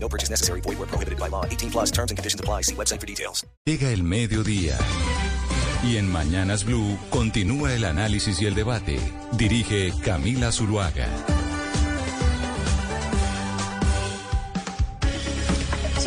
No purchase necessary. Void where prohibited by law. 18 plus terms and conditions apply. See website for details. Llega el mediodía. Y en Mañanas Blue continúa el análisis y el debate. Dirige Camila Zuluaga.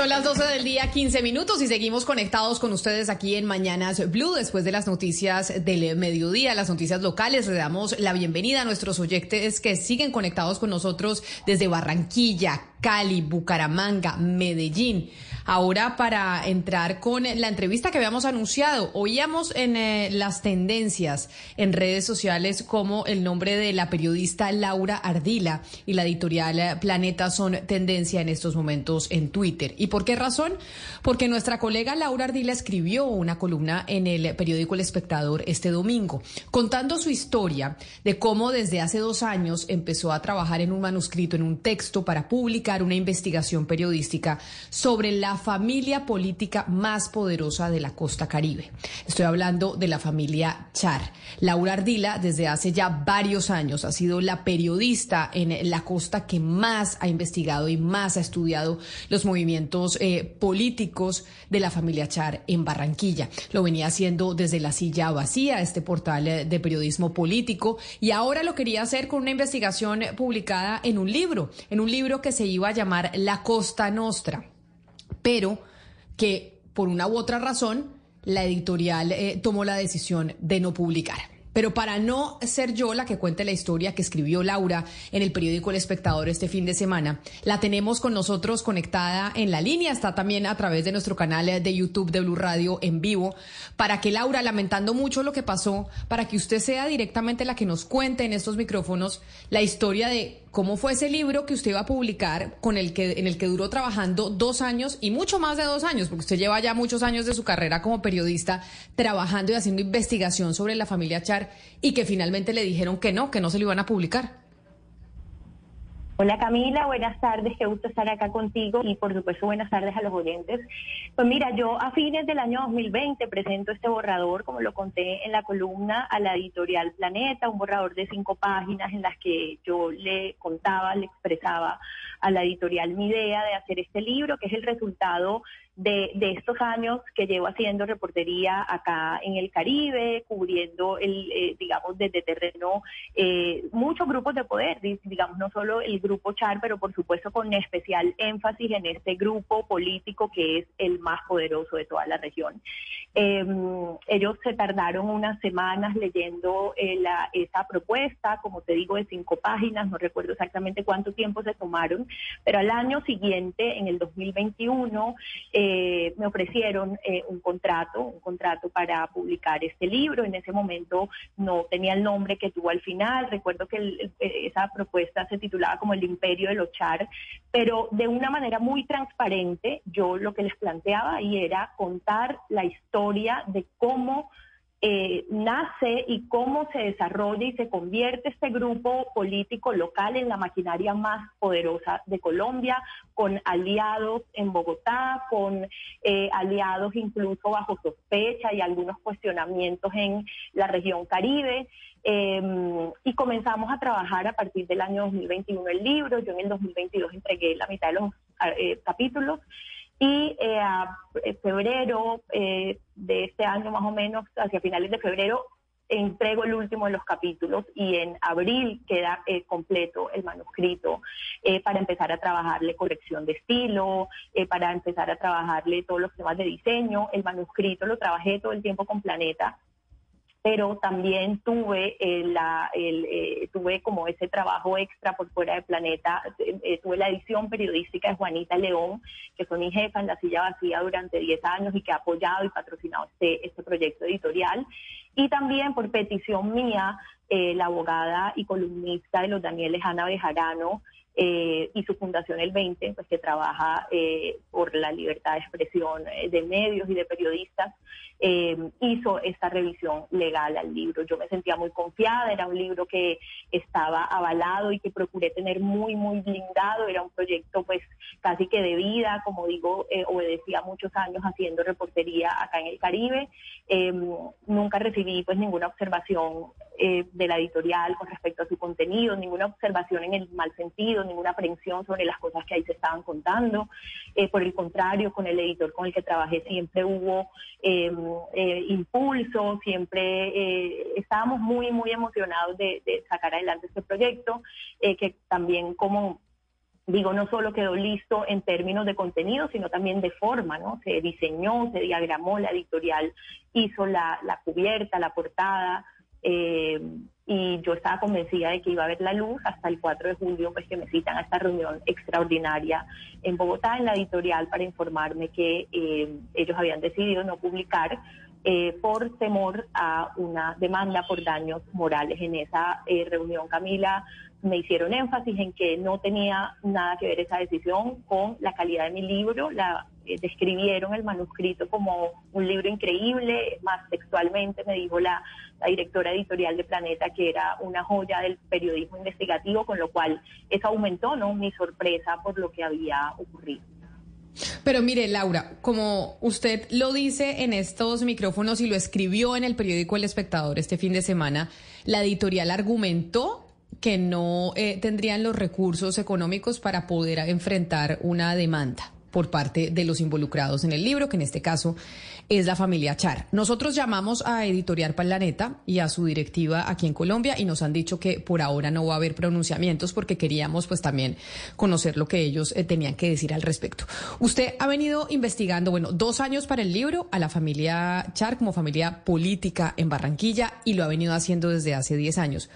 Son las 12 del día, 15 minutos y seguimos conectados con ustedes aquí en Mañanas Blue después de las noticias del mediodía, las noticias locales. Le damos la bienvenida a nuestros oyentes que siguen conectados con nosotros desde Barranquilla, Cali, Bucaramanga, Medellín. Ahora para entrar con la entrevista que habíamos anunciado, oíamos en eh, las tendencias en redes sociales como el nombre de la periodista Laura Ardila y la editorial Planeta son tendencia en estos momentos en Twitter. ¿Y por qué razón? Porque nuestra colega Laura Ardila escribió una columna en el periódico El Espectador este domingo, contando su historia de cómo desde hace dos años empezó a trabajar en un manuscrito, en un texto para publicar una investigación periodística sobre la familia política más poderosa de la costa caribe. Estoy hablando de la familia Char. Laura Ardila, desde hace ya varios años, ha sido la periodista en la costa que más ha investigado y más ha estudiado los movimientos eh, políticos de la familia Char en Barranquilla. Lo venía haciendo desde la silla vacía, este portal eh, de periodismo político, y ahora lo quería hacer con una investigación publicada en un libro, en un libro que se iba a llamar La Costa Nostra pero que por una u otra razón la editorial eh, tomó la decisión de no publicar. Pero para no ser yo la que cuente la historia que escribió Laura en el periódico El Espectador este fin de semana, la tenemos con nosotros conectada en la línea, está también a través de nuestro canal de YouTube de Blue Radio en vivo, para que Laura, lamentando mucho lo que pasó, para que usted sea directamente la que nos cuente en estos micrófonos la historia de cómo fue ese libro que usted iba a publicar con el que en el que duró trabajando dos años y mucho más de dos años, porque usted lleva ya muchos años de su carrera como periodista trabajando y haciendo investigación sobre la familia Char y que finalmente le dijeron que no, que no se lo iban a publicar. Hola Camila, buenas tardes, qué gusto estar acá contigo y por supuesto buenas tardes a los oyentes. Pues mira, yo a fines del año 2020 presento este borrador, como lo conté en la columna, a la editorial Planeta, un borrador de cinco páginas en las que yo le contaba, le expresaba a la editorial mi idea de hacer este libro, que es el resultado de, estos años que llevo haciendo reportería acá en el Caribe, cubriendo, el, eh, digamos, desde terreno eh, muchos grupos de poder, digamos, no solo el grupo Char, pero por supuesto con especial énfasis en este grupo político que es el más poderoso de toda la región. Em, ellos se tardaron unas semanas leyendo eh, la, esa propuesta, como te digo, de cinco páginas, no recuerdo exactamente cuánto tiempo se tomaron, pero al año siguiente, en el 2021, eh, me ofrecieron eh, un contrato, un contrato para publicar este libro. En ese momento no tenía el nombre que tuvo al final. Recuerdo que esa propuesta se titulaba como El Imperio de los Char, pero de una manera muy transparente, yo lo que les planteaba ahí era contar la historia de cómo eh, nace y cómo se desarrolla y se convierte este grupo político local en la maquinaria más poderosa de Colombia, con aliados en Bogotá, con eh, aliados incluso bajo sospecha y algunos cuestionamientos en la región Caribe. Em, y comenzamos a trabajar a partir del año 2021 el libro. Yo en el 2022 entregué la mitad de los eh, capítulos y eh, a eh, febrero eh, de este año más o menos, hacia finales de febrero, entrego el último de los capítulos y en abril queda completo el manuscrito para empezar a trabajarle corrección de estilo, para empezar a trabajarle todos los temas de diseño. El manuscrito lo trabajé todo el tiempo con Planeta pero también tuve eh, la, el, eh, tuve como ese trabajo extra por fuera del planeta, eh, tuve la edición periodística de Juanita León, que fue mi jefa en la silla vacía durante 10 años y que ha apoyado y patrocinado este, este proyecto editorial, y también por petición mía, la abogada y columnista de los Danieles, Ana Bejarano, eh, y su fundación El 20, pues que trabaja eh, por la libertad de expresión eh, de medios y de periodistas, hizo esta revisión legal al libro. Yo me sentía muy confiada, era un libro que estaba avalado y que procuré tener muy, muy blindado, era un proyecto pues casi que de vida, como digo, obedecía muchos años haciendo reportería acá en el Caribe. nunca recibí pues ninguna observación de la editorial con respecto a su contenido, ninguna observación en el mal sentido, ninguna aprensión sobre las cosas que ahí se estaban contando. Eh, por el contrario, con el editor con el que trabajé siempre hubo em, eh, impulso, siempre eh, estábamos muy, muy emocionados de, de, sacar adelante este proyecto, que también como digo, no solo quedó listo en términos de contenido, sino también de forma, ¿no? Se diseñó, se diagramó, la editorial hizo la, la cubierta, la portada, eh, y yo estaba convencida de que iba a haber la luz hasta el 4 de julio, pues que me citan a esta reunión extraordinaria en Bogotá, en la editorial, para informarme que eh, ellos habían decidido no publicar eh, por temor a una demanda por daños morales. En esa reunión, Camila, me hicieron énfasis en que no tenía nada que ver esa decisión con la calidad de mi libro, la eh, describieron el manuscrito como un libro increíble, más textualmente me dijo la, directora editorial de Planeta que era una joya del periodismo investigativo, con lo cual eso aumentó ¿no? mi sorpresa por lo que había ocurrido. Pero mire, Laura, como usted lo dice en estos micrófonos y lo escribió en el periódico El Espectador este fin de semana, la editorial argumentó que no eh, tendrían los recursos económicos para poder enfrentar una demanda por parte de los involucrados en el libro, que en este caso es la familia Char. Nosotros llamamos a Editorial Planeta y a su directiva aquí en Colombia y nos han dicho que por ahora no va a haber pronunciamientos porque queríamos pues también conocer lo que ellos eh, tenían que decir al respecto. Usted ha venido investigando, bueno, dos años para el libro a la familia Char como familia política en Barranquilla y lo ha venido haciendo desde hace diez años.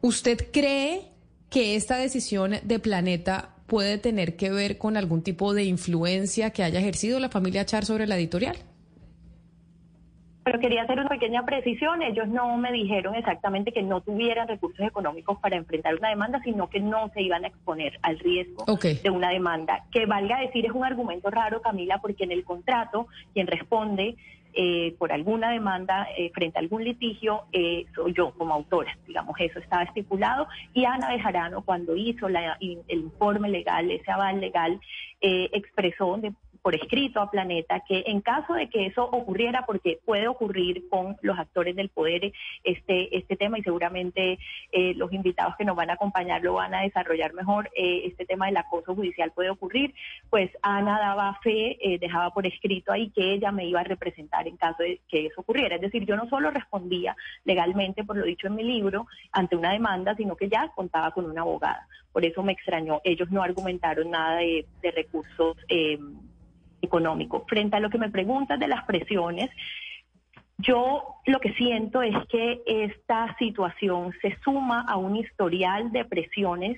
¿Usted cree que esta decisión de Planeta puede tener que ver con algún tipo de influencia que haya ejercido la familia Char sobre la editorial? Pero quería hacer una pequeña precisión. Ellos no me dijeron exactamente que no tuvieran recursos económicos para enfrentar una demanda, sino que no se iban a exponer al riesgo de una demanda. Que valga decir, es un argumento raro, Camila, porque en el contrato quien responde eh, por alguna demanda eh, frente a algún litigio, eh, soy yo como autora, digamos, eso estaba estipulado. Y Ana Bejarano, cuando hizo el informe legal, ese aval legal, expresó de, por escrito a Planeta que en caso de que eso ocurriera, porque puede ocurrir con los actores del poder este, este tema y seguramente eh, los invitados que nos van a acompañar lo van a desarrollar mejor, eh, este tema del acoso judicial puede ocurrir, pues Ana daba fe, eh, dejaba por escrito ahí que ella me iba a representar en caso de que eso ocurriera. Es decir, yo no solo respondía legalmente por lo dicho en mi libro ante una demanda, sino que ya contaba con una abogada. Por eso me extrañó. Ellos no argumentaron nada de, de recursos económico. Frente a lo que me preguntas de las presiones, yo lo que siento es que esta situación se suma a un historial de presiones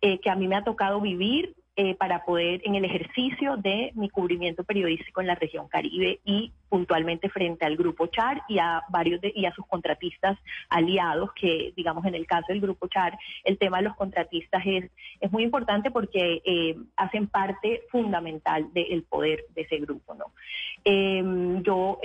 eh, que a mí me ha tocado vivir eh, para poder, en el ejercicio de mi cubrimiento periodístico en la región Caribe y puntualmente frente al Grupo Char y a varios de, y a sus contratistas aliados, que digamos en el caso del Grupo Char, el tema de los contratistas es, es muy importante porque eh, hacen parte fundamental del poder de ese grupo. ¿no? Em, yo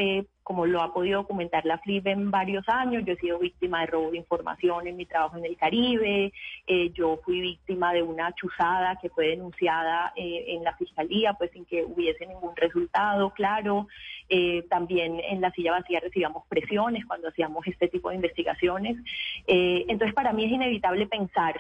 como lo ha podido documentar la FLIP en varios años. Yo he sido víctima de robo de información en mi trabajo en el Caribe. Eh, yo fui víctima de una chuzada que fue denunciada eh, en la fiscalía, pues sin que hubiese ningún resultado, claro. Eh, también en la silla vacía recibíamos presiones cuando hacíamos este tipo de investigaciones. entonces, para mí es inevitable pensar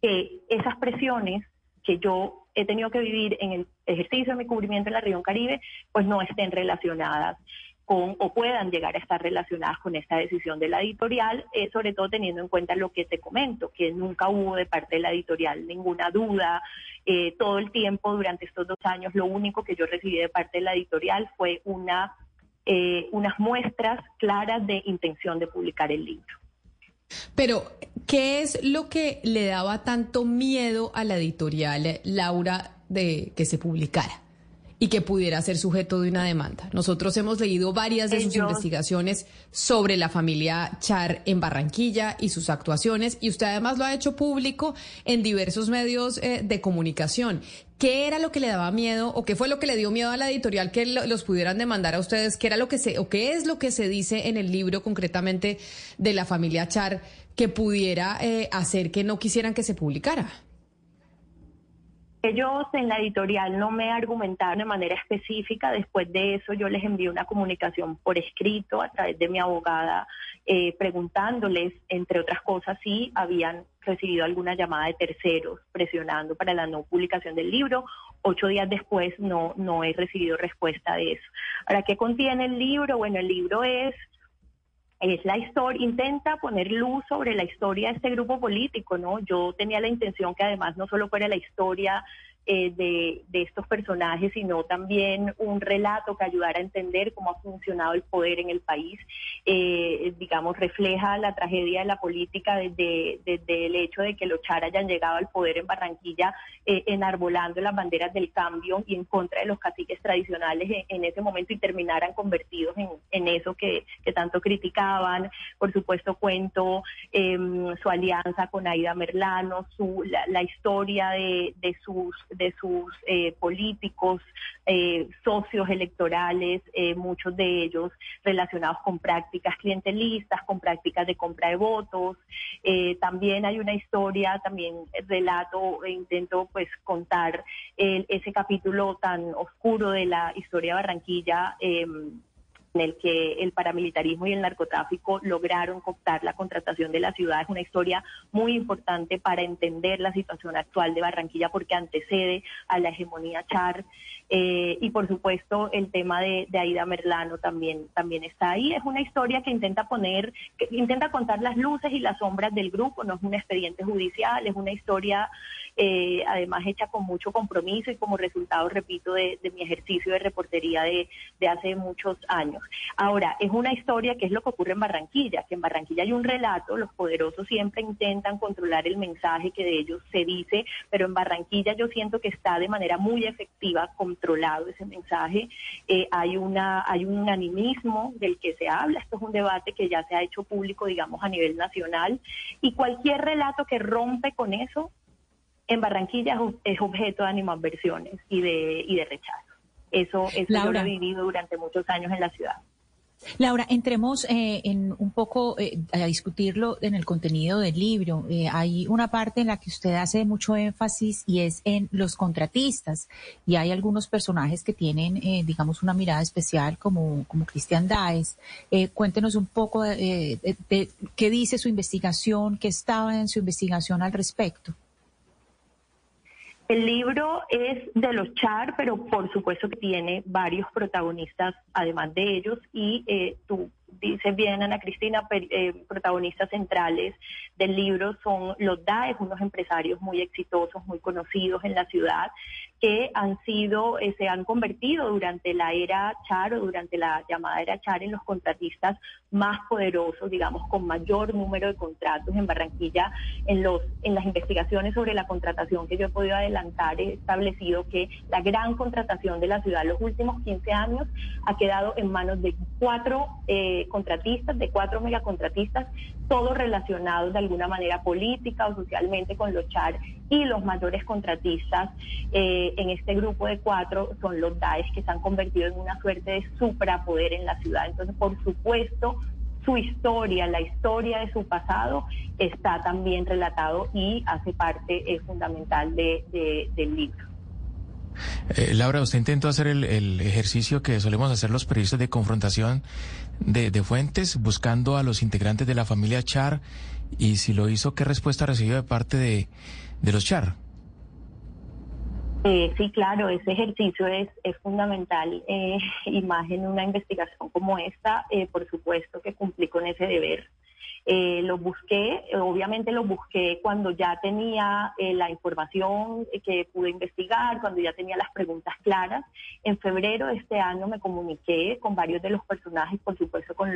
que esas presiones que yo he tenido que vivir en el ejercicio de mi cubrimiento en la región Caribe, pues no estén relacionadas con o puedan llegar a estar relacionadas con esta decisión de la editorial, eh, sobre todo teniendo en cuenta lo que te comento, que nunca hubo de parte de la editorial ninguna duda. Eh, todo el tiempo durante estos dos años, lo único que yo recibí de parte de la editorial fue una, eh, unas muestras claras de intención de publicar el libro. Pero, ¿qué es lo que le daba tanto miedo a la editorial, Laura, de que se publicara? Y que pudiera ser sujeto de una demanda. Nosotros hemos leído varias de sus investigaciones sobre la familia Char en Barranquilla y sus actuaciones y usted además lo ha hecho público en diversos medios eh, de comunicación. ¿Qué era lo que le daba miedo o qué fue lo que le dio miedo a la editorial que los pudieran demandar a ustedes? ¿Qué era lo que se o qué es lo que se dice en el libro concretamente de la familia Char que pudiera eh, hacer que no quisieran que se publicara? Ellos en la editorial no me argumentaron de manera específica. Después de eso yo les envié una comunicación por escrito a través de mi abogada eh, preguntándoles, entre otras cosas, si habían recibido alguna llamada de terceros presionando para la no publicación del libro. Ocho días después no, no he recibido respuesta de eso. Ahora, ¿qué contiene el libro? Bueno, el libro es es la historia, intenta poner luz sobre la historia de este grupo político, ¿no? Yo tenía la intención que además no solo fuera la historia eh, de, estos personajes, sino también un relato que ayudara a entender cómo ha funcionado el poder en el país. Eh, digamos, refleja la tragedia de la política desde, el hecho de que los Char hayan llegado al poder en Barranquilla eh, enarbolando las banderas del cambio y en contra de los caciques tradicionales en, ese momento y terminaran convertidos en, eso que, tanto criticaban. Por supuesto, cuento em, su alianza con Aida Merlano, su, la, historia de, de sus de sus eh, políticos, eh, socios electorales, eh, muchos de ellos relacionados con prácticas clientelistas, con prácticas de compra de votos. también hay una historia, también relato, e intento pues contar ese capítulo tan oscuro de la historia de Barranquilla em, en el que el paramilitarismo y el narcotráfico lograron cooptar la contratación de la ciudad. Es una historia muy importante para entender la situación actual de Barranquilla porque antecede a la hegemonía char. Eh, y por supuesto el tema de, Aida Merlano también, también está ahí. Es una historia que intenta poner, que intenta contar las luces y las sombras del grupo, no es un expediente judicial, es una historia eh, además hecha con mucho compromiso y como resultado, repito, de, mi ejercicio de reportería de, de, hace muchos años. Ahora, es una historia que es lo que ocurre en Barranquilla, que en Barranquilla hay un relato, los poderosos siempre intentan controlar el mensaje que de ellos se dice, pero en Barranquilla yo siento que está de manera muy efectiva controlado ese mensaje. Eh, hay, una, hay un animismo del que se habla, esto es un debate que ya se ha hecho público, digamos, a nivel nacional, y cualquier relato que rompe con eso en Barranquilla es objeto de animadversiones y de, y de rechazo. Eso, eso lo he vivido durante muchos años en la ciudad. Laura, entremos eh, en un poco eh, a discutirlo en el contenido del libro. Eh, hay una parte en la que usted hace mucho énfasis y es en los contratistas. Y hay algunos personajes que tienen, digamos, una mirada especial como, como Cristian Daes. cuéntenos un poco de, qué dice su investigación, qué estaba en su investigación al respecto. El libro es de los Char, pero por supuesto que tiene varios protagonistas además de ellos. Y eh, tú dices bien, Ana Cristina, eh, protagonistas centrales del libro son los DAES, unos empresarios muy exitosos, muy conocidos en la ciudad, que han sido, eh, se han convertido durante la era Char o durante la llamada era Char en los contratistas más poderosos, digamos, con mayor número de contratos en Barranquilla. En, los, en las investigaciones sobre la contratación que yo he podido adelantar, he establecido que la gran contratación de la ciudad en los últimos 15 años ha quedado en manos de cuatro eh, contratistas, de cuatro megacontratistas, todos relacionados de alguna manera política o socialmente con los Char y los mayores contratistas eh, en este grupo de cuatro son los Daesh que se han convertido en una suerte de suprapoder en la ciudad. Entonces, por supuesto, su historia, la historia de su pasado está también relatado y hace parte es fundamental de, del libro. Eh, Laura, usted intentó hacer el, ejercicio que solemos hacer los periodistas de confrontación de, de, fuentes, buscando a los integrantes de la familia Char, y si lo hizo, ¿qué respuesta recibió de parte de, de los Char? Eh, sí, claro, ese ejercicio es, es fundamental eh, y más en una investigación como esta, eh, por supuesto que cumplí con ese deber. Eh, los busqué, obviamente los busqué cuando ya tenía eh, la información que pude investigar, cuando ya tenía las preguntas claras. En febrero de este año me comuniqué con varios de los personajes, por supuesto con,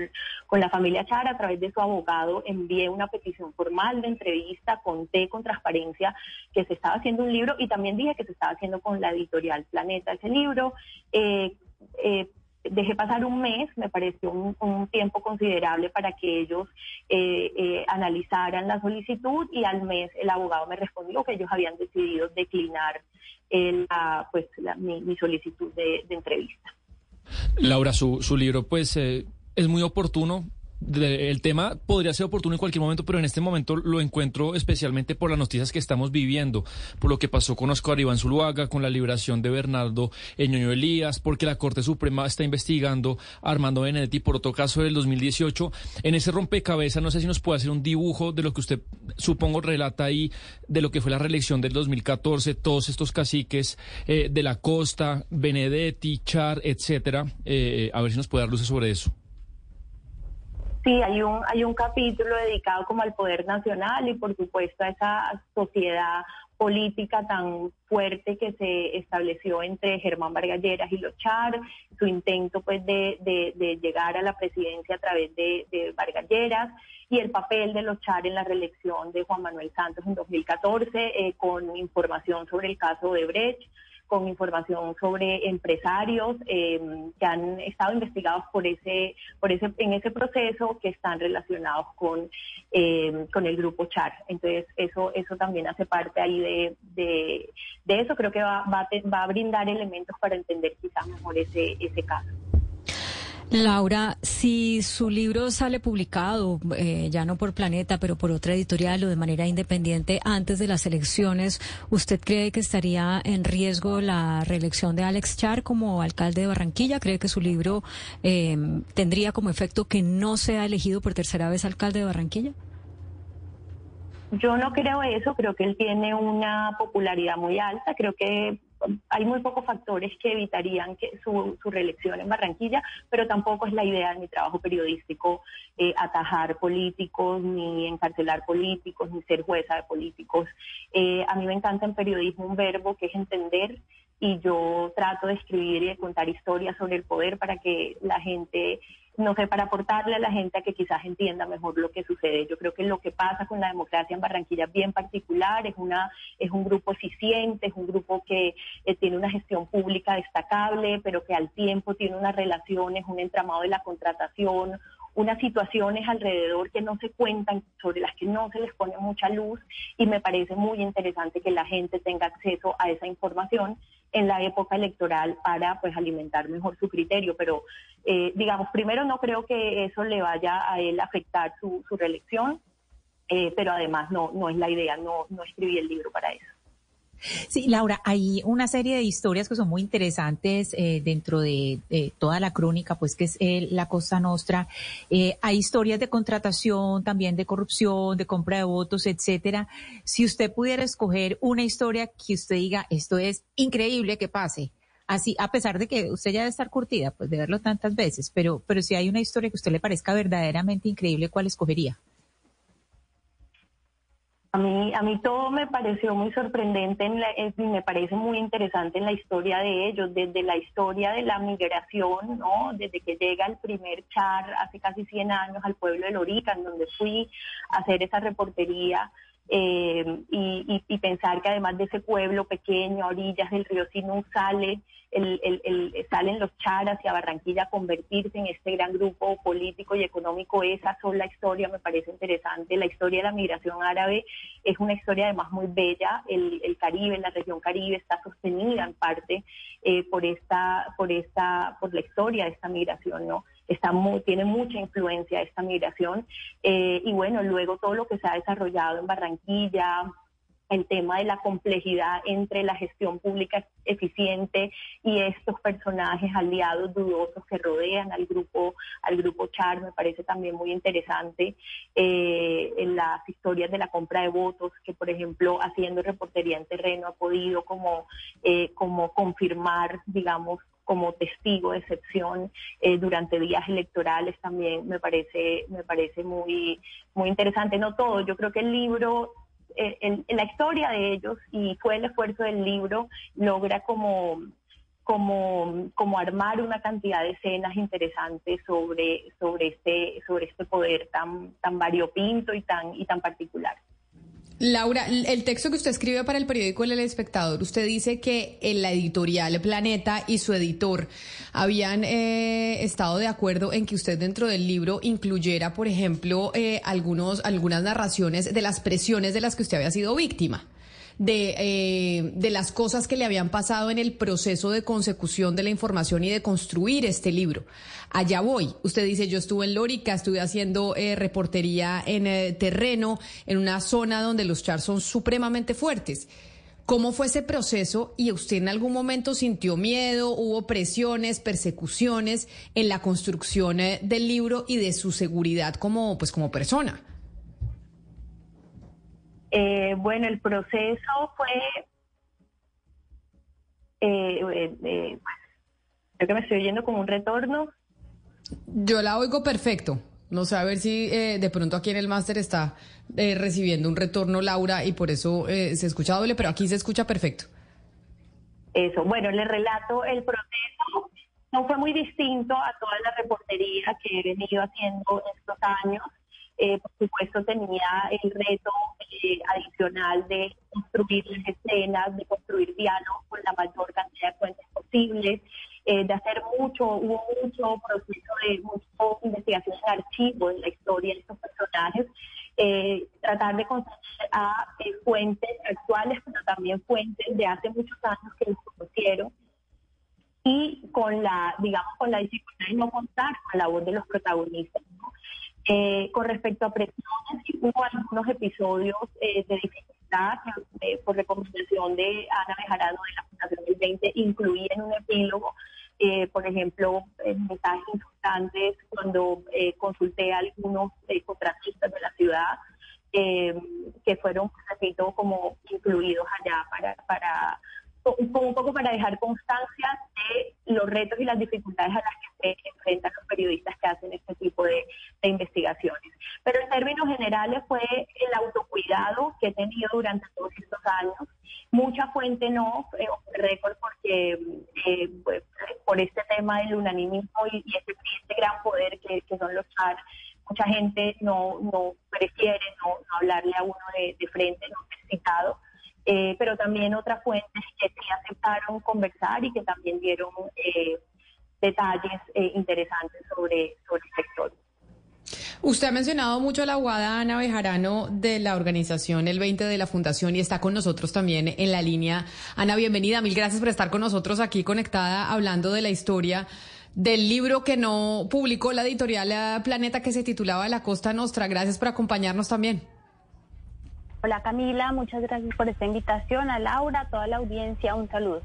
con la familia Char, a través de su abogado envié una petición formal de entrevista, conté con transparencia que se estaba haciendo un libro y también dije que se estaba haciendo con la editorial Planeta ese libro. Eh, eh, dejé pasar un mes, me pareció un, tiempo considerable para que ellos eh, analizaran la solicitud y al mes el abogado me respondió que ellos habían decidido declinar pues, mi, solicitud de, entrevista. Laura, su, su libro pues es muy oportuno el tema podría ser oportuno en cualquier momento, pero en este momento lo encuentro especialmente por las noticias que estamos viviendo, por lo que pasó con Oscar Iván Zuluaga, con la liberación de Bernardo Eñoño Elías, porque la Corte Suprema está investigando Armando Benedetti por otro caso del 2018. En ese rompecabezas, no sé si nos puede hacer un dibujo de lo que usted, supongo, relata ahí, de lo que fue la reelección del 2014, todos estos caciques eh, de la costa, Benedetti, Char, etcétera. Eh, a ver si nos puede dar luces sobre eso. Sí, hay un, hay un capítulo dedicado como al poder nacional y por supuesto a esa sociedad política tan fuerte que se estableció entre Germán Vargas Lleras y los Char, su intento pues de, de, llegar a la presidencia a través de, de y el papel de los Char en la reelección de Juan Manuel Santos en 2014 eh, con información sobre el caso de Brecht con información sobre empresarios eh, que han estado investigados por ese, por ese, en ese proceso que están relacionados con, eh, con el grupo Char. Entonces, eso, eso también hace parte ahí de, de, eso. Creo que va, va, va a brindar elementos para entender quizás mejor ese, ese caso. Laura, si su libro sale publicado, eh, ya no por Planeta, pero por otra editorial o de manera independiente antes de las elecciones, ¿usted cree que estaría en riesgo la reelección de Alex Char como alcalde de Barranquilla? ¿Cree que su libro eh, tendría como efecto que no sea elegido por tercera vez alcalde de Barranquilla? Yo no creo eso, creo que él tiene una popularidad muy alta, creo que hay muy pocos factores que evitarían que su, reelección en Barranquilla, pero tampoco es la idea de mi trabajo periodístico eh, atajar políticos, ni encarcelar políticos, ni ser jueza de políticos. Eh, a mí me encanta en periodismo un verbo que es entender y yo trato de escribir y de contar historias sobre el poder para que la gente no sé, para aportarle a la gente a que quizás entienda mejor lo que sucede. Yo creo que lo que pasa con la democracia en Barranquilla es bien particular, es, una, es un grupo eficiente, es un grupo que eh, tiene una gestión pública destacable, pero que al tiempo tiene unas relaciones, un entramado de la contratación, unas situaciones alrededor que no se cuentan, sobre las que no se les pone mucha luz y me parece muy interesante que la gente tenga acceso a esa información en la época electoral para pues alimentar mejor su criterio. Pero eh, digamos, primero no creo que eso le vaya a él afectar su, su reelección, eh, pero además no, no es la idea, no, no escribí el libro para eso. Sí, Laura, hay una serie de historias que son muy interesantes eh, dentro de, toda la crónica, pues que es eh, la Costa Nostra. Eh, hay historias de contratación, también de corrupción, de compra de votos, etcétera. Si usted pudiera escoger una historia que usted diga, esto es increíble que pase, así, a pesar de que usted ya debe estar curtida, pues de verlo tantas veces, pero, pero si hay una historia que a usted le parezca verdaderamente increíble, ¿cuál escogería? A mí, a mí todo me pareció muy sorprendente y me parece muy interesante en la historia de ellos, desde la historia de la migración, ¿no? Desde que llega el primer char hace casi 100 años al pueblo de Lorica, en donde fui a hacer esa reportería, eh, y, pensar que además de ese pueblo pequeño a orillas del río Sinú sale el, el, salen los charas y a Barranquilla a convertirse en este gran grupo político y económico. Esa sola historia me parece interesante. La historia de la migración árabe es una historia además muy bella. El, el Caribe, la región Caribe, está sostenida en parte eh, por esta, por esta, por la historia de esta migración, ¿no? Está tiene mucha influencia esta migración. Eh, y bueno, luego todo lo que se ha desarrollado en Barranquilla, el tema de la complejidad entre la gestión pública eficiente y estos personajes aliados dudosos que rodean al grupo al grupo Char me parece también muy interesante eh, en las historias de la compra de votos que por ejemplo haciendo reportería en terreno ha podido como eh, como confirmar digamos como testigo de excepción eh, durante días electorales también me parece, me parece muy, muy interesante. No todo, yo creo que el libro en, la historia de ellos y fue el esfuerzo del libro logra como como, como armar una cantidad de escenas interesantes sobre, sobre, este, sobre este poder tan, tan variopinto y tan, y tan particular. Laura, el texto que usted escribe para el periódico El Espectador, usted dice que en la editorial Planeta y su editor habían eh, estado de acuerdo en que usted dentro del libro incluyera, por ejemplo, eh, algunos, algunas narraciones de las presiones de las que usted había sido víctima de, eh, de las cosas que le habían pasado en el proceso de consecución de la información y de construir este libro. Allá voy. Usted dice, yo estuve en Lórica, estuve haciendo eh, reportería en eh, terreno, en una zona donde los chars son supremamente fuertes. ¿Cómo fue ese proceso y usted en algún momento sintió miedo, hubo presiones, persecuciones en la construcción del libro y de su seguridad como, pues, como persona? Eh, bueno, el proceso fue, eh, eh, creo que me estoy oyendo como un retorno. Yo la oigo perfecto. No sé a ver si de pronto aquí en el máster está recibiendo un retorno Laura y por eso se escucha doble, pero aquí se escucha perfecto. Eso, bueno, le relato el proceso. No fue muy distinto a toda la reportería que he venido haciendo estos años. Eh, por supuesto, tenía el reto eh, adicional de construir las escenas, de construir diálogos con la mayor cantidad de fuentes posibles, eh, de hacer mucho, hubo mucho proceso de mucho investigación en archivo en la historia de estos personajes, tratar de conseguir a fuentes actuales, pero también fuentes de hace muchos años que los conocieron y con la, digamos, con la dificultad de no contar con la voz de los protagonistas. Eh, con respecto a presiones, hubo algunos episodios eh, de dificultad eh, por recomendación de Ana Bejarano de la Fundación del 20, incluí en un epílogo, por ejemplo, mensajes insultantes cuando consulté a algunos contratistas de la ciudad que fueron, repito, como incluidos allá para, para un poco para dejar constancia de los retos y las dificultades a las que se enfrentan los periodistas que hacen este tipo de, investigaciones. Pero en términos generales fue el autocuidado que he tenido durante todos estos años. Mucha fuente no, eh, récord porque eh, pues, por este tema del unanimismo y, este, este, gran poder que, son los char, mucha gente no, no prefiere no, hablarle a uno de, frente, no necesitado. Eh, pero también otras fuentes que sí aceptaron conversar y que también dieron eh, detalles eh, interesantes sobre, sobre el sector. Usted ha mencionado mucho a la abogada Ana Bejarano de la organización El 20 de la Fundación y está con nosotros también en la línea. Ana, bienvenida. Mil gracias por estar con nosotros aquí conectada hablando de la historia del libro que no publicó la editorial Planeta que se titulaba La Costa Nostra. Gracias por acompañarnos también. Hola Camila, muchas gracias por esta invitación. A Laura, a toda la audiencia, un saludo.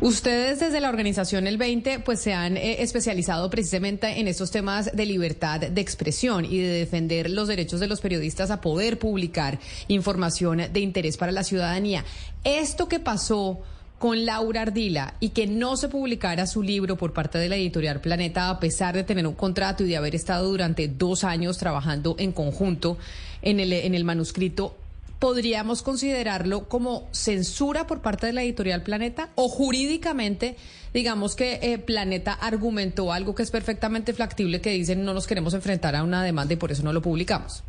Ustedes desde la organización El 20 pues se han eh, especializado precisamente en estos temas de libertad de expresión y de defender los derechos de los periodistas a poder publicar información de interés para la ciudadanía. Esto que pasó con Laura Ardila y que no se publicara su libro por parte de la editorial Planeta a pesar de tener un contrato y de haber estado durante dos años trabajando en conjunto en el, en el manuscrito, ¿podríamos considerarlo como censura por parte de la editorial Planeta? ¿O jurídicamente, digamos que eh, Planeta argumentó algo que es perfectamente factible, que dicen no nos queremos enfrentar a una demanda y por eso no lo publicamos?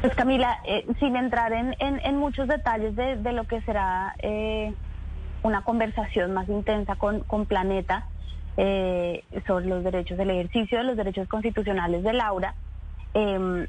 Pues Camila, eh, sin entrar en, en, muchos detalles de, lo que será eh, una conversación más intensa con, con Planeta sobre los derechos del ejercicio de los derechos constitucionales de Laura, eh,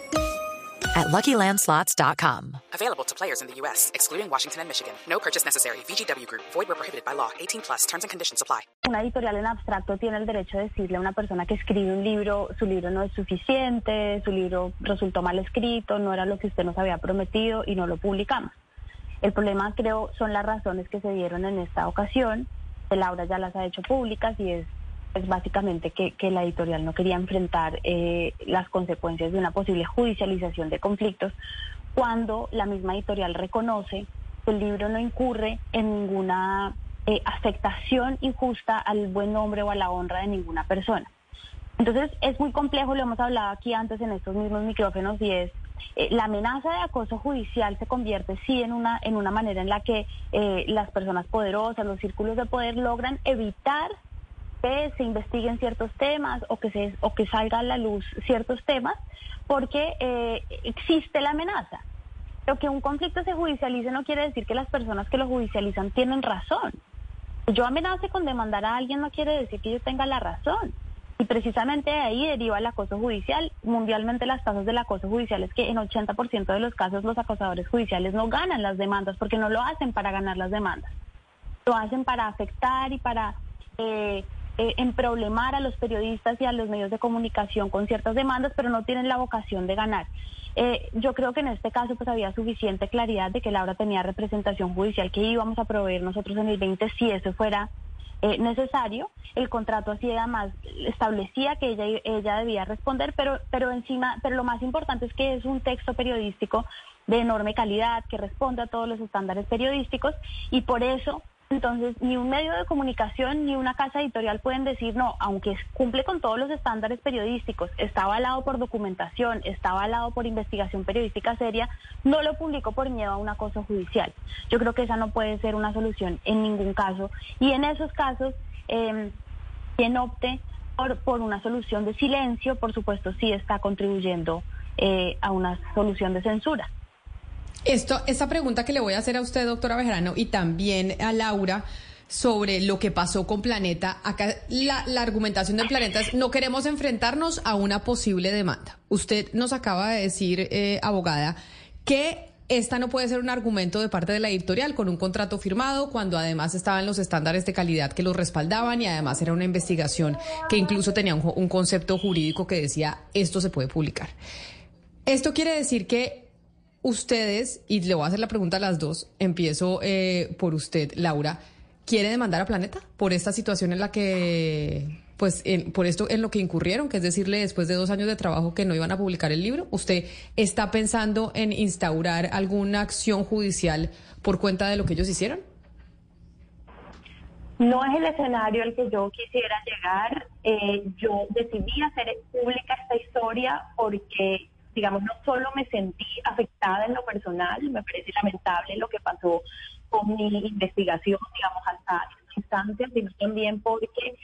at LuckyLandSlots.com. Available to players in the U.S., excluding Washington and Michigan. No purchase necessary. VGW Group. Void where prohibited by law. 18 plus. Terms and conditions apply. Una editorial en abstracto tiene el derecho de decirle a una persona que escribe un libro, su libro no es suficiente, su libro resultó mal escrito, no era lo que usted nos había prometido y no lo publicamos. El problema, creo, son las razones que se dieron en esta ocasión. Laura ya las ha hecho públicas y es, es básicamente que, que, la editorial no quería enfrentar eh, las consecuencias de una posible judicialización de conflictos cuando la misma editorial reconoce que el libro no incurre en ninguna eh, afectación injusta al buen nombre o a la honra de ninguna persona. Entonces es muy complejo, lo hemos hablado aquí antes en estos mismos micrófonos y es eh, la amenaza de acoso judicial se convierte sí en una en una manera en la que eh, las personas poderosas, los círculos de poder logran evitar se investiguen ciertos temas o que se o que salga a la luz ciertos temas porque eh, existe la amenaza. Pero que un conflicto se judicialice no quiere decir que las personas que lo judicializan tienen razón. Yo amenace con demandar a alguien no quiere decir que yo tenga la razón. Y precisamente de ahí deriva el acoso judicial. Mundialmente las tasas del acoso judicial es que en 80% de los casos los acosadores judiciales no ganan las demandas porque no lo hacen para ganar las demandas. Lo hacen para afectar y para eh, eh, emproblemar a los periodistas y a los medios de comunicación con ciertas demandas, pero no tienen la vocación de ganar. Eh, yo creo que en este caso pues había suficiente claridad de que Laura tenía representación judicial que íbamos a proveer nosotros en el 20 si eso fuera eh, necesario. El contrato así además establecía que ella, ella debía responder, pero, pero encima, pero lo más importante es que es un texto periodístico de enorme calidad, que responde a todos los estándares periodísticos y por eso entonces, ni un medio de comunicación ni una casa editorial pueden decir, no, aunque cumple con todos los estándares periodísticos, está avalado por documentación, está avalado por investigación periodística seria, no lo publico por miedo a un acoso judicial. Yo creo que esa no puede ser una solución en ningún caso. Y en esos casos, eh, quien opte por, por una solución de silencio, por supuesto, sí está contribuyendo eh, a una solución de censura. Esto, esta pregunta que le voy a hacer a usted, doctora Bejarano, y también a Laura, sobre lo que pasó con Planeta. Acá la, argumentación del Planeta es no queremos enfrentarnos a una posible demanda. Usted nos acaba de decir, eh, abogada, que esta no puede ser un argumento de parte de la editorial con un contrato firmado cuando además estaban los estándares de calidad que los respaldaban y además era una investigación que incluso tenía un, un concepto jurídico que decía esto se puede publicar. Esto quiere decir que ustedes, y le voy a hacer la pregunta a las dos, empiezo eh, por usted, Laura, ¿quiere demandar a Planeta por esta situación en la que, pues, en, por esto en lo que incurrieron, que es decirle después de dos años de trabajo que no iban a publicar el libro? ¿Usted está pensando en instaurar alguna acción judicial por cuenta de lo que ellos hicieron? No es el escenario al que yo quisiera llegar. Eh, yo decidí hacer pública esta historia porque digamos, no solo me sentí afectada en lo personal, me parece lamentable lo que pasó con mi investigación, digamos, hasta esta instancia, sino también porque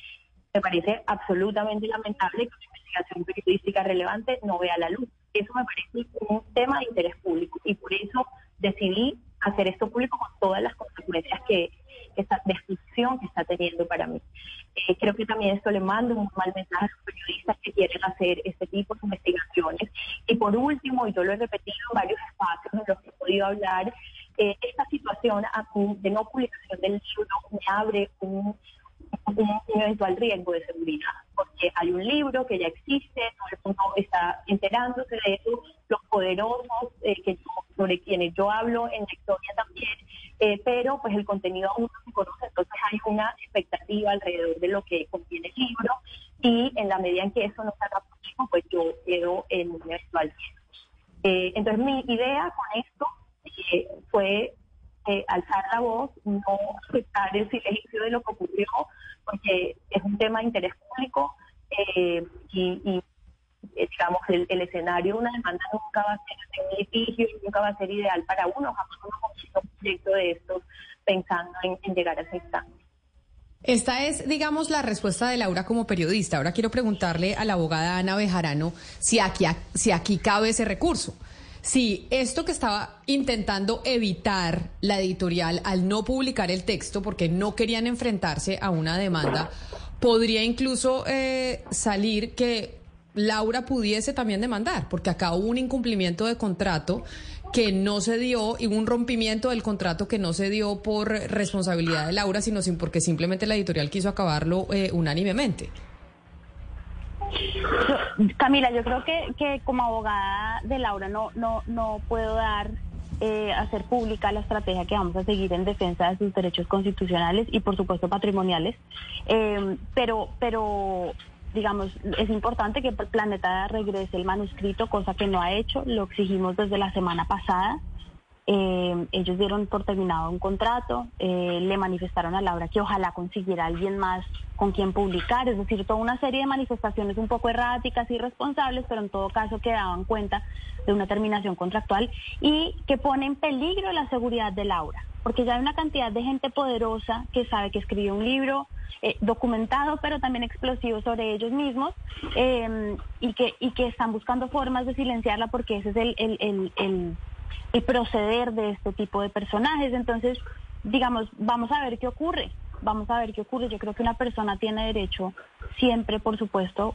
me parece absolutamente lamentable que una investigación periodística relevante no vea la luz. Eso me parece un tema de interés público y por eso decidí hacer esto público con todas las consecuencias que esta destrucción que está teniendo para mí. Eh, creo que también esto le manda un mal mensaje a los periodistas que quieren hacer este tipo de investigaciones. Y por último, y yo lo he repetido en varios espacios en los que he podido hablar, eh, esta situación de no publicación del libro me abre un, un, eventual riesgo de seguridad, porque hay un libro que ya existe, todo el mundo está enterándose de eso, los poderosos eh, que sobre quienes yo hablo en la historia también, eh, pero pues el contenido aún no se conoce, entonces hay una expectativa alrededor de lo que contiene el libro y en la medida en que eso no se haga público, pues yo quedo en un eventual riesgo. Eh, entonces mi idea con esto fue eh, alzar la voz, no aceptar el silencio de lo que ocurrió, porque es un tema de interés público eh, y, y eh, digamos, el, escenario de una demanda nunca va a ser un litigio, nunca va a ser ideal para uno, jamás uno comienza un proyecto de estos pensando en, llegar a ese instante. Esta es, digamos, la respuesta de Laura como periodista. Ahora quiero preguntarle a la abogada Ana Bejarano si aquí, si aquí cabe ese recurso. Si esto que estaba intentando evitar la editorial al no publicar el texto porque no querían enfrentarse a una demanda, podría incluso eh, salir que Laura pudiese también demandar, porque acá hubo un incumplimiento de contrato que no se dio y un rompimiento del contrato que no se dio por responsabilidad de Laura, sino sin porque simplemente la editorial quiso acabarlo eh, unánimemente. Camila, yo creo que, que como abogada de Laura no, no, no puedo dar eh, hacer pública la estrategia que vamos a seguir en defensa de sus derechos constitucionales y por supuesto patrimoniales. Eh, pero, pero digamos, es importante que Planeta regrese el manuscrito, cosa que no ha hecho, lo exigimos desde la semana pasada. Eh, ellos dieron por terminado un contrato, eh, le manifestaron a Laura que ojalá consiguiera alguien más con quien publicar, es decir, toda una serie de manifestaciones un poco erráticas irresponsables, pero en todo caso que daban cuenta de una terminación contractual y que pone en peligro la seguridad de Laura, porque ya hay una cantidad de gente poderosa que sabe que escribió un libro eh, documentado, pero también explosivo sobre ellos mismos y, que, y que están buscando formas de silenciarla porque ese es el el proceder de este tipo de personajes. Entonces, digamos, vamos a ver qué ocurre, vamos a ver qué ocurre. Yo creo que una persona tiene derecho siempre, por supuesto,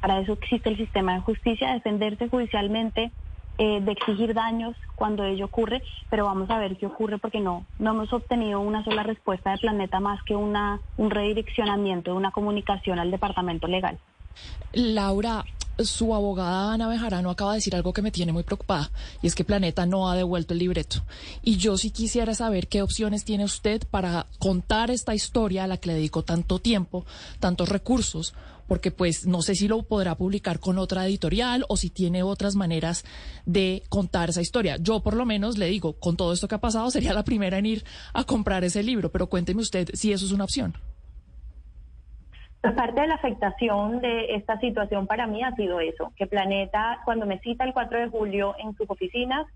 para eso existe el sistema de justicia, a defenderse judicialmente, eh, de exigir daños cuando ello ocurre, pero vamos a ver qué ocurre porque no, no hemos obtenido una sola respuesta de Planeta más que una, un redireccionamiento de una comunicación al departamento legal. Laura, su abogada Ana Bejarano acaba de decir algo que me tiene muy preocupada y es que Planeta no ha devuelto el libreto. Y yo sí quisiera saber qué opciones tiene usted para contar esta historia a la que le dedicó tanto tiempo, tantos recursos, porque pues no sé si lo podrá publicar con otra editorial o si tiene otras maneras de contar esa historia. Yo por lo menos le digo, con todo esto que ha pasado, sería la primera en ir a comprar ese libro, pero cuénteme usted si eso es una opción. Parte de la afectación de esta situación para mí ha sido eso, que Planeta, cuando me cita el 4 de julio en sus oficinas,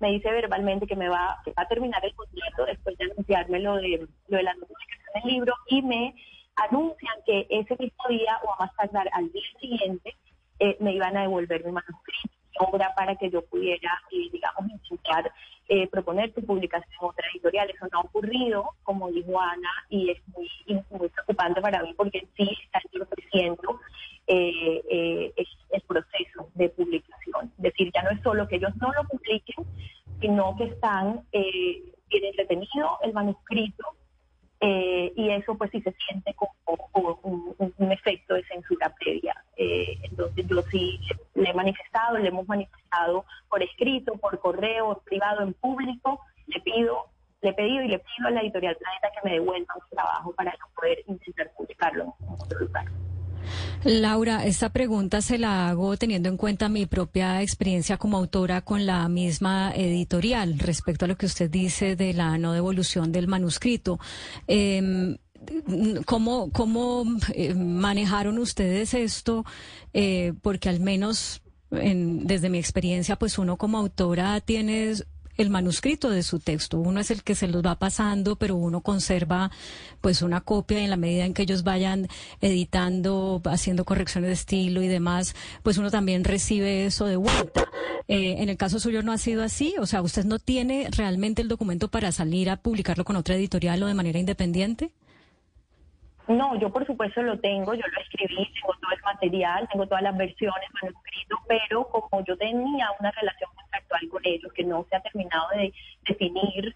me dice verbalmente que me va, a terminar el contrato después de anunciarme lo de, lo de la notificación del libro y me anuncian que ese mismo día o a más tardar al día siguiente eh, me iban a devolver mi manuscrito obra para que yo pudiera, eh, digamos, intentar eh, proponer su publicación otra editorial. Eso no ha ocurrido, como dijo Ana, y es muy, muy preocupante para mí porque sí está entorpeciendo eh, eh, el proceso de publicación. Es decir, ya no es solo que ellos no lo publiquen, sino que están, eh, tienen retenido el manuscrito eh, y eso pues sí se siente como, un, efecto de censura previa. Eh, entonces yo sí le he manifestado, le hemos manifestado por escrito, por correo, en privado, en público, le pido, le he pedido y le pido a la editorial Planeta que me devuelva un trabajo para poder intentar publicarlo en otro lugar. Laura, esta pregunta se la hago teniendo en cuenta mi propia experiencia como autora con la misma editorial respecto a lo que usted dice de la no devolución del manuscrito. Eh, ¿Cómo, cómo eh, manejaron ustedes esto? Eh, porque al menos en, desde mi experiencia, pues uno como autora tiene el manuscrito de su texto. Uno es el que se los va pasando, pero uno conserva pues una copia y en la medida en que ellos vayan editando, haciendo correcciones de estilo y demás, pues uno también recibe eso de vuelta. Eh, en el caso suyo no ha sido así, o sea, usted no tiene realmente el documento para salir a publicarlo con otra editorial o de manera independiente. No, yo por supuesto lo tengo, yo lo escribí, tengo todo el material, tengo todas las versiones manuscrito, pero como yo tenía una relación contractual con ellos que no se ha terminado de definir,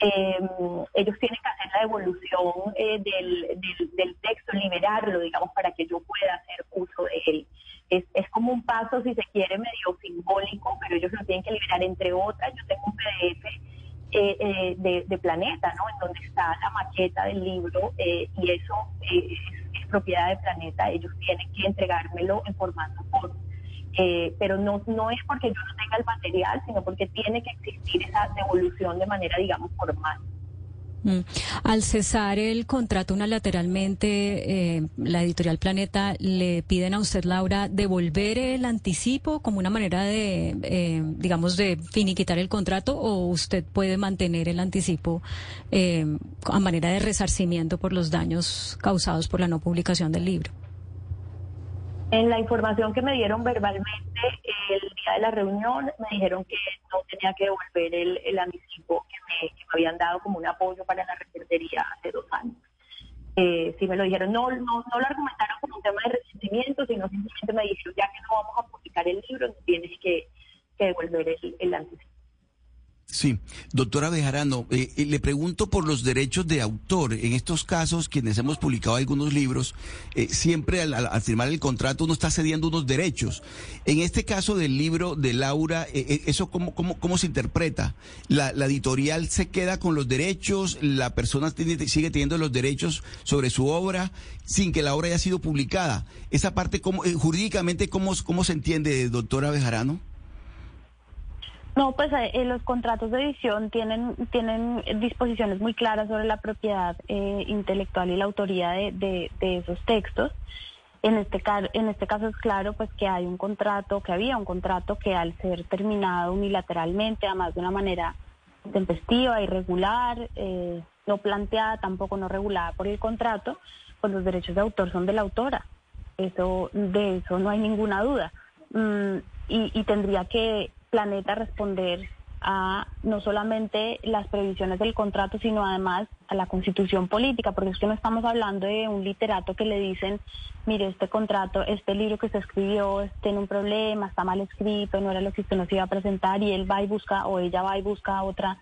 em, ellos tienen que hacer la devolución eh, del, del, texto, liberarlo, digamos, para que yo pueda hacer uso de él. Es, es como un paso, si se quiere, medio simbólico, pero ellos lo tienen que liberar, entre otras. Yo tengo un PDF eh, eh, de, de, Planeta, ¿no? En donde está la maqueta del libro eh, y eso es, es, propiedad de Planeta. Ellos tienen que entregármelo en formato por pero no, no es porque yo no tenga el material, sino porque tiene que existir esa devolución de manera, digamos, formal. Mm. Al cesar el contrato unilateralmente, eh, la editorial Planeta le piden a usted, Laura, devolver el anticipo como una manera de, eh, digamos, de finiquitar el contrato o usted puede mantener el anticipo eh, a manera de resarcimiento por los daños causados por la no publicación del libro. En la información que me dieron verbalmente el día de la reunión, me dijeron que no tenía que devolver el, anticipo que me, habían dado como un apoyo para la reservería hace dos años. Eh, sí me lo dijeron, no, no, no lo argumentaron como un tema de resentimiento, sino simplemente me dijeron, ya que no vamos a publicar el libro, tienes que, devolver el, el. Sí, doctora Bejarano, eh, eh, le pregunto por los derechos de autor. En estos casos, quienes hemos publicado algunos libros, eh, siempre al, firmar el contrato uno está cediendo unos derechos. En este caso del libro de Laura, ¿eso cómo, cómo, cómo se interpreta? La, la, editorial se queda con los derechos? ¿La persona tiene, sigue teniendo los derechos sobre su obra sin que la obra haya sido publicada? Esa parte, cómo, jurídicamente, ¿cómo, ¿cómo se entiende, doctora Bejarano? No, pues eh, los contratos de edición tienen, tienen disposiciones muy claras sobre la propiedad eh, intelectual y la autoría de, de, de, esos textos. En este, en este caso es claro pues que hay un contrato, que había un contrato que al ser terminado unilateralmente, además de una manera tempestiva, irregular, eh, no planteada, tampoco no regulada por el contrato, pues los derechos de autor son de la autora. Eso, de eso no hay ninguna duda. Mm, y, y tendría que Planeta responder a no solamente las previsiones del contrato, sino además a la constitución política, porque es que no estamos hablando de un literato que le dicen, mire, este contrato, este libro que usted escribió tiene un problema, está mal escrito, no era lo que usted nos iba a presentar, y él va y busca, o ella va y busca otra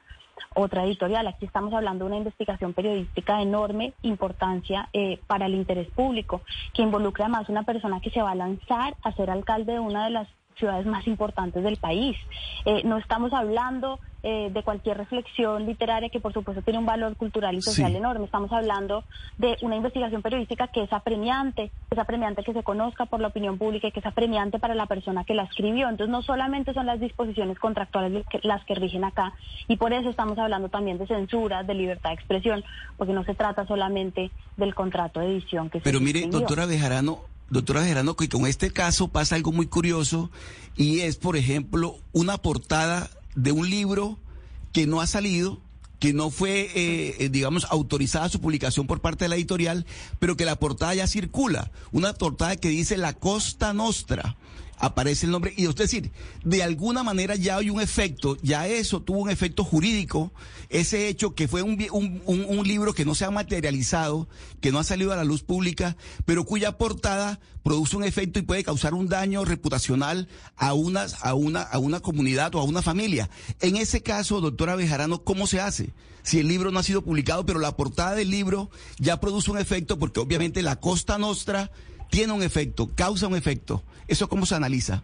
otra editorial. Aquí estamos hablando de una investigación periodística de enorme importancia eh, para el interés público, que involucra además una persona que se va a lanzar a ser alcalde de una de las ciudades más importantes del país. Eh, no estamos hablando eh, de cualquier reflexión literaria que por supuesto tiene un valor cultural y social enorme. Estamos hablando de una investigación periodística que es apremiante, que es apremiante que se conozca por la opinión pública y que es apremiante para la persona que la escribió. Entonces no solamente son las disposiciones contractuales las que rigen acá y por eso estamos hablando también de censura, de libertad de expresión, porque no se trata solamente del contrato de edición que Pero se mire, doctora Bejarano, doctora Gerardo, que con este caso pasa algo muy curioso y es, por ejemplo, una portada de un libro que no ha salido, que no fue, eh, eh, digamos, autorizada su publicación por parte de la editorial, pero que la portada ya circula. Una portada que dice La Costa Nostra aparece el nombre. Y es decir, de alguna manera ya hay un efecto, ya eso tuvo un efecto jurídico, ese hecho que fue un, un, un, libro que no se ha materializado, que no ha salido a la luz pública, pero cuya portada produce un efecto y puede causar un daño reputacional a una, a una, a una comunidad o a una familia. En ese caso, doctora Bejarano, ¿cómo se hace? Si el libro no ha sido publicado, pero la portada del libro ya produce un efecto, porque obviamente la Costa Nostra tiene un efecto, causa un efecto. ¿Eso cómo se analiza?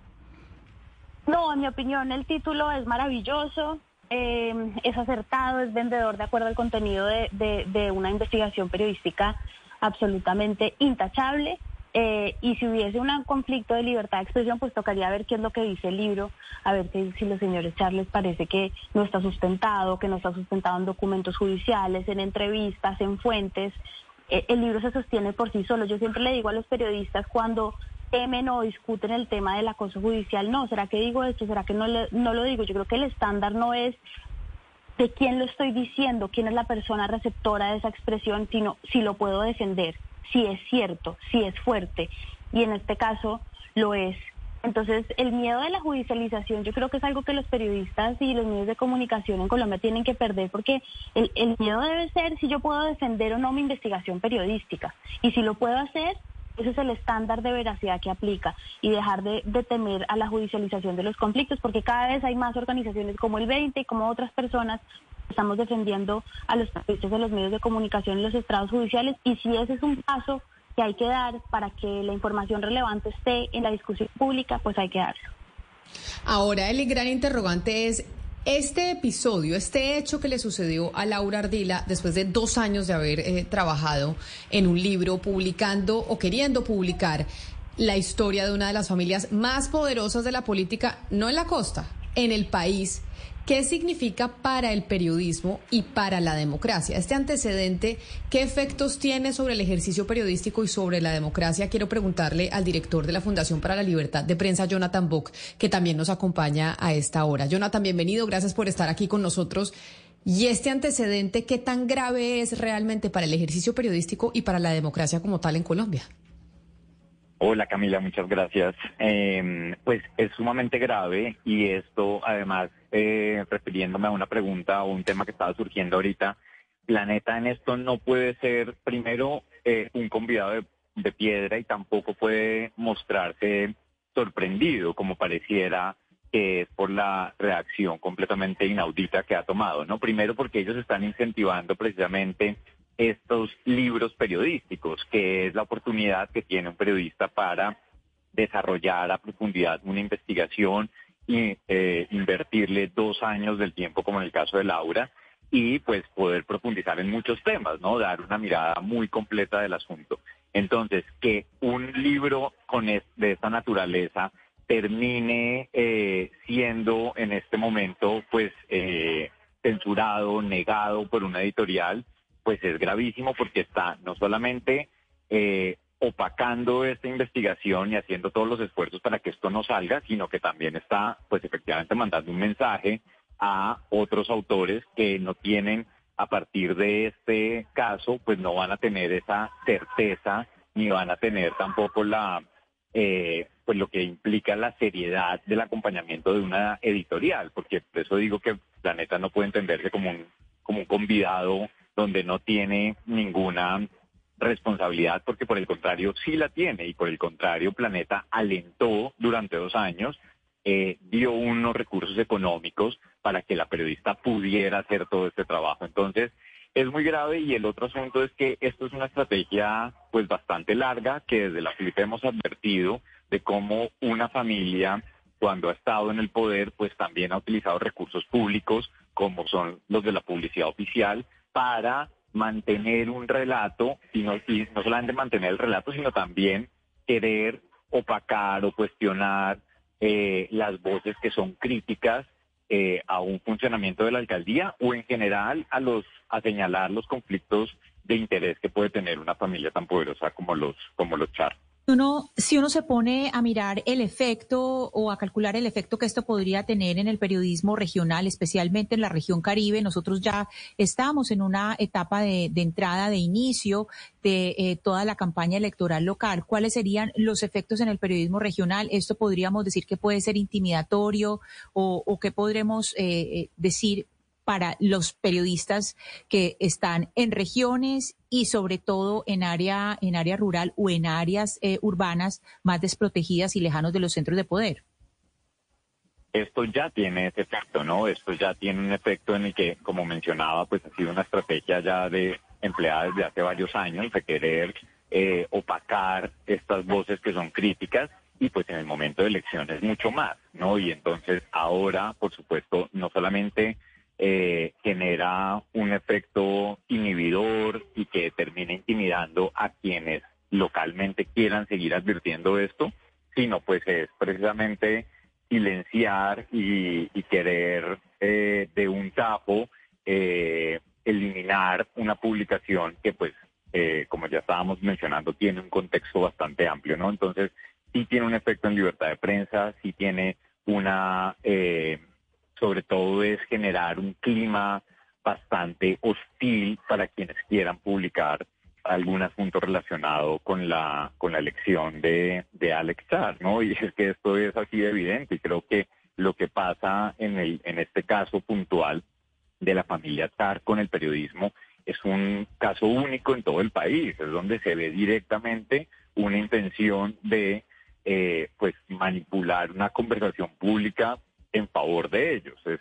No, en mi opinión el título es maravilloso, eh, es acertado, es vendedor de acuerdo al contenido de, de, una investigación periodística absolutamente intachable. Eh, y si hubiese un conflicto de libertad de expresión, pues tocaría ver qué es lo que dice el libro, a ver si los señores Charles parece que no está sustentado, que no está sustentado en documentos judiciales, en entrevistas, en fuentes. Eh, el libro se sostiene por sí solo. Yo siempre le digo a los periodistas cuando temen o discuten el tema del acoso judicial, no, ¿será que digo esto? ¿Será que no, no lo digo? Yo creo que el estándar no es de quién lo estoy diciendo, quién es la persona receptora de esa expresión, sino si lo puedo defender, si es cierto, si es fuerte. Y en este caso lo es. Entonces, el miedo de la judicialización yo creo que es algo que los periodistas y los medios de comunicación en Colombia tienen que perder porque el, el miedo debe ser si yo puedo defender o no mi investigación periodística. Y si lo puedo hacer, ese es el estándar de veracidad que aplica y dejar de, temer a la judicialización de los conflictos, porque cada vez hay más organizaciones como el 20 y como otras personas estamos defendiendo a los periodistas de los medios de comunicación en los estrados judiciales y si ese es un paso que hay que dar para que la información relevante esté en la discusión pública, pues hay que darlo. Ahora, el gran interrogante es, este episodio, este hecho que le sucedió a Laura Ardila después de dos años de haber eh, trabajado en un libro, publicando o queriendo publicar la historia de una de las familias más poderosas de la política, no en la costa, en el país, ¿Qué significa para el periodismo y para la democracia? Este antecedente, ¿qué efectos tiene sobre el ejercicio periodístico y sobre la democracia? Quiero preguntarle al director de la Fundación para la Libertad de Prensa, Jonathan Bock, que también nos acompaña a esta hora. Jonathan, bienvenido, gracias por estar aquí con nosotros. ¿Y este antecedente qué tan grave es realmente para el ejercicio periodístico y para la democracia como tal en Colombia? Hola Camila, muchas gracias. Eh, pues es sumamente grave y esto además, eh, refiriéndome a una pregunta o un tema que estaba surgiendo ahorita, Planeta en esto no puede ser primero eh, un convidado de, de, piedra y tampoco puede mostrarse sorprendido como pareciera que es por la reacción completamente inaudita que ha tomado, ¿no? Primero porque ellos están incentivando precisamente estos libros periodísticos, que es la oportunidad que tiene un periodista para desarrollar a profundidad una investigación y eh, invertirle dos años del tiempo, como en el caso de Laura, y pues poder profundizar en muchos temas, ¿no? Dar una mirada muy completa del asunto. Entonces, que un libro con de esta naturaleza termine eh, siendo en este momento, pues, eh, censurado, negado por una editorial, pues es gravísimo porque está no solamente eh, opacando esta investigación y haciendo todos los esfuerzos para que esto no salga, sino que también está, pues efectivamente, mandando un mensaje a otros autores que no tienen, a partir de este caso, pues no van a tener esa certeza ni van a tener tampoco la, eh, pues lo que implica la seriedad del acompañamiento de una editorial, porque por eso digo que Planeta no puede entenderse como un, como un convidado donde no tiene ninguna responsabilidad, porque por el contrario sí la tiene, y por el contrario Planeta alentó durante dos años, eh, dio unos recursos económicos para que la periodista pudiera hacer todo este trabajo. Entonces, es muy grave y el otro asunto es que esto es una estrategia pues bastante larga que desde la FIP hemos advertido de cómo una familia cuando ha estado en el poder pues también ha utilizado recursos públicos como son los de la publicidad oficial para mantener un relato, y no, no solamente mantener el relato, sino también querer opacar o cuestionar eh, las voces que son críticas eh, a un funcionamiento de la alcaldía o en general a los a señalar los conflictos de interés que puede tener una familia tan poderosa como los como los Char. Uno, si uno se pone a mirar el efecto o a calcular el efecto que esto podría tener en el periodismo regional, especialmente en la región Caribe, nosotros ya estamos en una etapa de, entrada, de inicio de eh, toda la campaña electoral local. ¿Cuáles serían los efectos en el periodismo regional? Esto podríamos decir que puede ser intimidatorio o, o qué podremos eh, eh decir para los periodistas que están en regiones y sobre todo en área, en área rural o en áreas eh, urbanas más desprotegidas y lejanos de los centros de poder. Esto ya tiene ese efecto, ¿no? Esto ya tiene un efecto en el que, como mencionaba, pues ha sido una estrategia ya de empleada desde hace varios años de querer eh, opacar estas voces que son críticas y pues en el momento de elecciones mucho más, ¿no? Y entonces ahora, por supuesto, no solamente eh, genera un efecto inhibidor y que termine intimidando a quienes localmente quieran seguir advirtiendo esto, sino pues es precisamente silenciar y, querer eh, de un tapo eh, eliminar una publicación que pues como ya estábamos mencionando tiene un contexto bastante amplio, ¿no? Entonces sí tiene un efecto en libertad de prensa, sí tiene una sobre todo es generar un clima bastante hostil para quienes quieran publicar algún asunto relacionado con la con la elección de, de Alex Char, ¿no? Y es que esto es así de evidente y creo que lo que pasa en el en este caso puntual de la familia Char con el periodismo es un caso único en todo el país, es donde se ve directamente una intención de eh, pues manipular una conversación pública en favor de ellos. Es,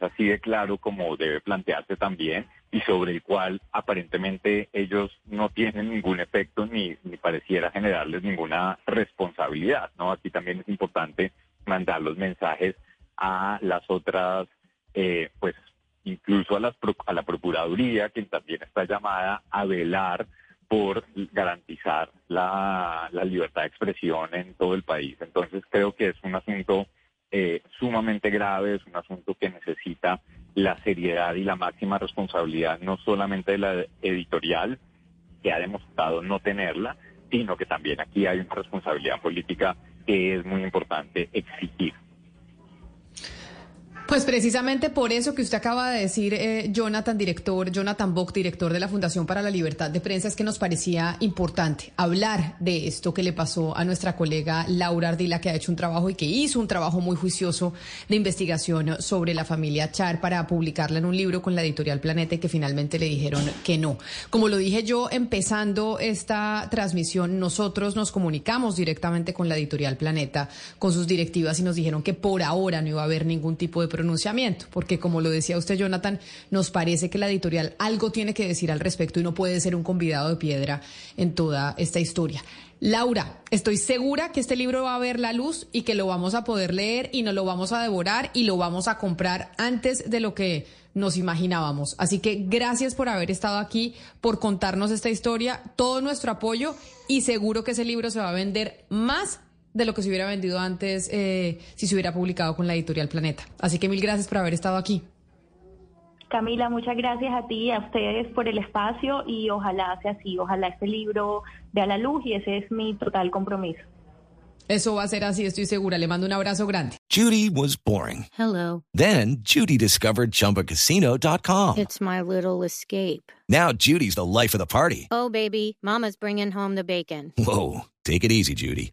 así de claro como debe plantearse también y sobre el cual aparentemente ellos no tienen ningún efecto ni, ni pareciera generarles ninguna responsabilidad. ¿no? Aquí también es importante mandar los mensajes a las otras, eh, pues incluso a, las, a la Procuraduría, quien también está llamada a velar por garantizar la, la libertad de expresión en todo el país. Entonces creo que es un asunto eh, sumamente grave, es un asunto que necesita la seriedad y la máxima responsabilidad, no solamente de la editorial, que ha demostrado no tenerla, sino que también aquí hay una responsabilidad política que es muy importante exigir. Pues precisamente por eso que usted acaba de decir, eh, Jonathan, director, Jonathan Bock, director de la Fundación para la Libertad de Prensa, es que nos parecía importante hablar de esto que le pasó a nuestra colega Laura Ardila, que ha hecho un trabajo y que hizo un trabajo muy juicioso de investigación sobre la familia Char para publicarla en un libro con la editorial Planeta y que finalmente le dijeron que no. Como lo dije yo empezando esta transmisión, nosotros nos comunicamos directamente con la editorial Planeta, con sus directivas y nos dijeron que por ahora no iba a haber ningún tipo de pronunciamiento, porque como lo decía usted, Jonathan, nos parece que la editorial algo tiene que decir al respecto y no puede ser un convidado de piedra en toda esta historia. Laura, estoy segura que este libro va a ver la luz y que lo vamos a poder leer y nos lo vamos a devorar y lo vamos a comprar antes de lo que nos imaginábamos. Así que gracias por haber estado aquí, por contarnos esta historia, todo nuestro apoyo y seguro que ese libro se va a vender más de lo que se hubiera vendido antes eh, si se hubiera publicado con la editorial Planeta. Así que mil gracias por haber estado aquí. Camila, muchas gracias a ti y a ustedes por el espacio y ojalá sea así, ojalá este libro vea la luz y ese es mi total compromiso. Eso va a ser así, estoy segura. Le mando un abrazo grande. Judy was boring. Hello. Then Judy discovered ChumbaCasino.com. It's my little escape. Now Judy's the life of the party. Oh, baby, Mama's bringing home the bacon. Whoa, take it easy, Judy.